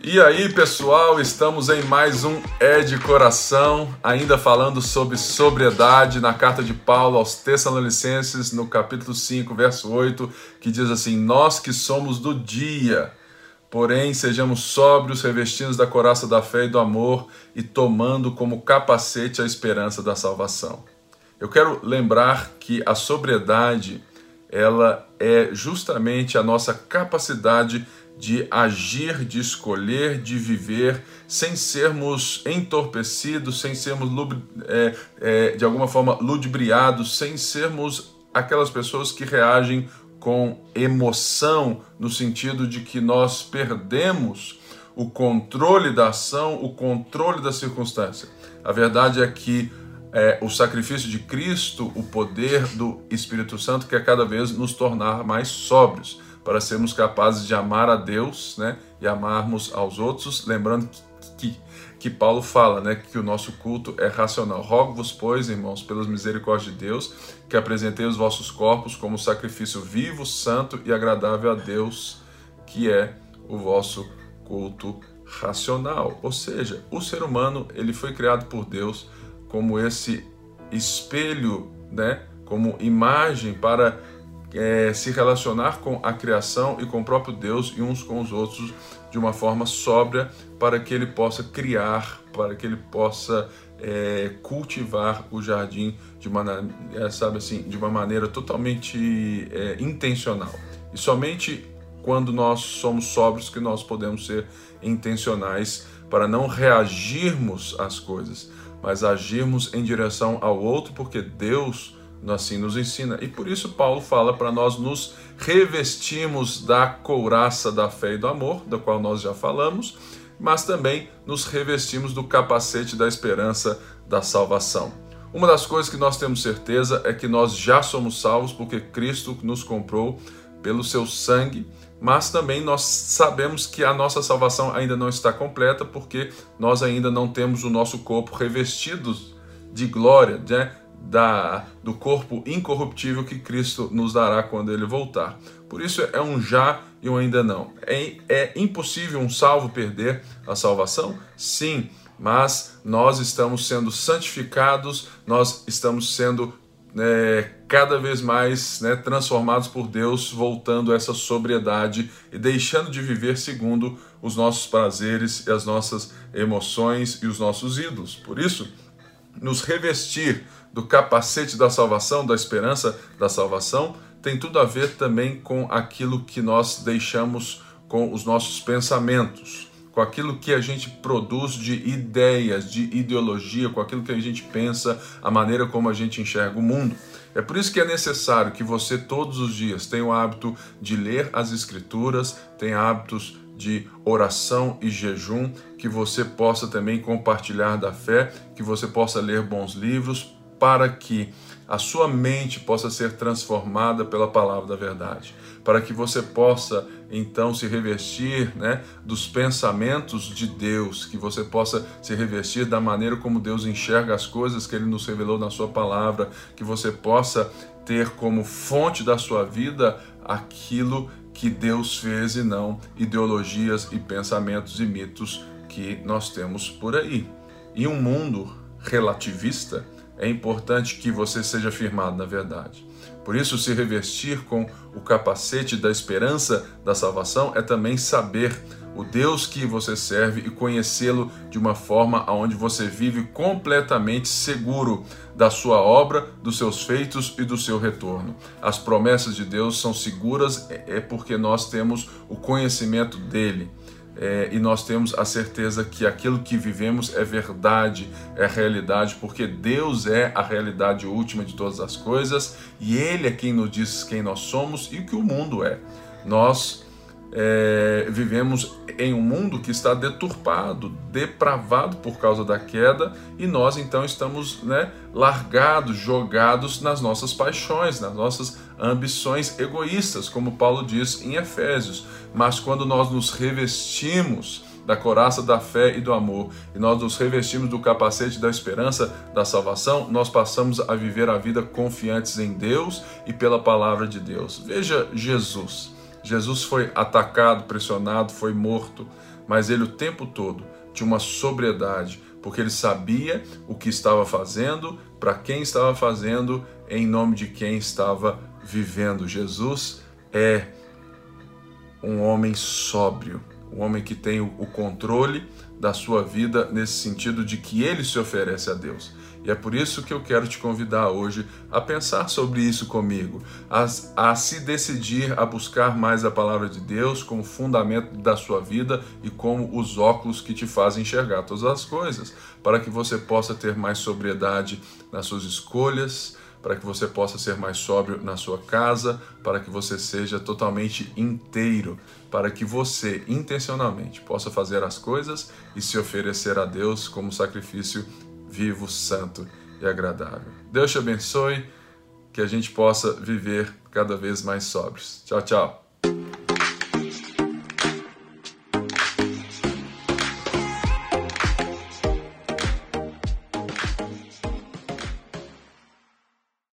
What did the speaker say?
E aí, pessoal, estamos em mais um É de Coração, ainda falando sobre sobriedade na carta de Paulo aos Tessalonicenses, no capítulo 5, verso 8, que diz assim: Nós que somos do dia, porém sejamos sóbrios, revestidos da coraça da fé e do amor e tomando como capacete a esperança da salvação. Eu quero lembrar que a sobriedade, ela é justamente a nossa capacidade de agir, de escolher, de viver, sem sermos entorpecidos, sem sermos é, é, de alguma forma ludibriados, sem sermos aquelas pessoas que reagem com emoção, no sentido de que nós perdemos o controle da ação, o controle da circunstância. A verdade é que é, o sacrifício de Cristo, o poder do Espírito Santo, quer cada vez nos tornar mais sóbrios para sermos capazes de amar a Deus né, e amarmos aos outros, lembrando que, que, que Paulo fala né, que o nosso culto é racional. Rogo-vos, pois, irmãos, pelas misericórdias de Deus, que apresentei os vossos corpos como sacrifício vivo, santo e agradável a Deus, que é o vosso culto racional. Ou seja, o ser humano ele foi criado por Deus como esse espelho, né, como imagem para é, se relacionar com a criação e com o próprio Deus e uns com os outros de uma forma sóbria para que ele possa criar, para que ele possa é, cultivar o jardim de uma, é, sabe assim, de uma maneira totalmente é, intencional. E somente quando nós somos sóbrios que nós podemos ser intencionais para não reagirmos às coisas, mas agirmos em direção ao outro, porque Deus assim nos ensina. E por isso Paulo fala para nós nos revestirmos da couraça da fé e do amor, da qual nós já falamos, mas também nos revestimos do capacete da esperança da salvação. Uma das coisas que nós temos certeza é que nós já somos salvos porque Cristo nos comprou pelo seu sangue, mas também nós sabemos que a nossa salvação ainda não está completa porque nós ainda não temos o nosso corpo revestido de glória, né? Da, do corpo incorruptível que Cristo nos dará quando ele voltar. Por isso é um já e um ainda não. É, é impossível um salvo perder a salvação? Sim, mas nós estamos sendo santificados, nós estamos sendo é, cada vez mais né, transformados por Deus, voltando a essa sobriedade e deixando de viver segundo os nossos prazeres e as nossas emoções e os nossos ídolos. Por isso, nos revestir do capacete da salvação, da esperança da salvação, tem tudo a ver também com aquilo que nós deixamos com os nossos pensamentos, com aquilo que a gente produz de ideias, de ideologia, com aquilo que a gente pensa, a maneira como a gente enxerga o mundo. É por isso que é necessário que você todos os dias tenha o hábito de ler as Escrituras, tenha hábitos de oração e jejum, que você possa também compartilhar da fé, que você possa ler bons livros, para que a sua mente possa ser transformada pela palavra da verdade, para que você possa então se revestir né, dos pensamentos de Deus, que você possa se revestir da maneira como Deus enxerga as coisas que Ele nos revelou na Sua palavra, que você possa ter como fonte da sua vida aquilo que Deus fez e não ideologias e pensamentos e mitos que nós temos por aí. Em um mundo relativista, é importante que você seja firmado na verdade. Por isso, se revestir com o capacete da esperança da salvação é também saber o Deus que você serve e conhecê-lo de uma forma onde você vive completamente seguro da sua obra, dos seus feitos e do seu retorno. As promessas de Deus são seguras é porque nós temos o conhecimento dele é, e nós temos a certeza que aquilo que vivemos é verdade, é realidade, porque Deus é a realidade última de todas as coisas e Ele é quem nos diz quem nós somos e o que o mundo é. Nós é, vivemos em um mundo que está deturpado, depravado por causa da queda, e nós então estamos né, largados, jogados nas nossas paixões, nas nossas ambições egoístas, como Paulo diz em Efésios. Mas quando nós nos revestimos da coraça da fé e do amor, e nós nos revestimos do capacete da esperança da salvação, nós passamos a viver a vida confiantes em Deus e pela palavra de Deus. Veja Jesus. Jesus foi atacado, pressionado, foi morto, mas ele o tempo todo tinha uma sobriedade, porque ele sabia o que estava fazendo, para quem estava fazendo, em nome de quem estava vivendo. Jesus é um homem sóbrio, um homem que tem o controle da sua vida nesse sentido de que ele se oferece a Deus. E é por isso que eu quero te convidar hoje a pensar sobre isso comigo, a, a se decidir a buscar mais a palavra de Deus como fundamento da sua vida e como os óculos que te fazem enxergar todas as coisas, para que você possa ter mais sobriedade nas suas escolhas, para que você possa ser mais sóbrio na sua casa, para que você seja totalmente inteiro, para que você intencionalmente possa fazer as coisas e se oferecer a Deus como sacrifício vivo, santo e agradável. Deus te abençoe, que a gente possa viver cada vez mais sóbrios. Tchau, tchau.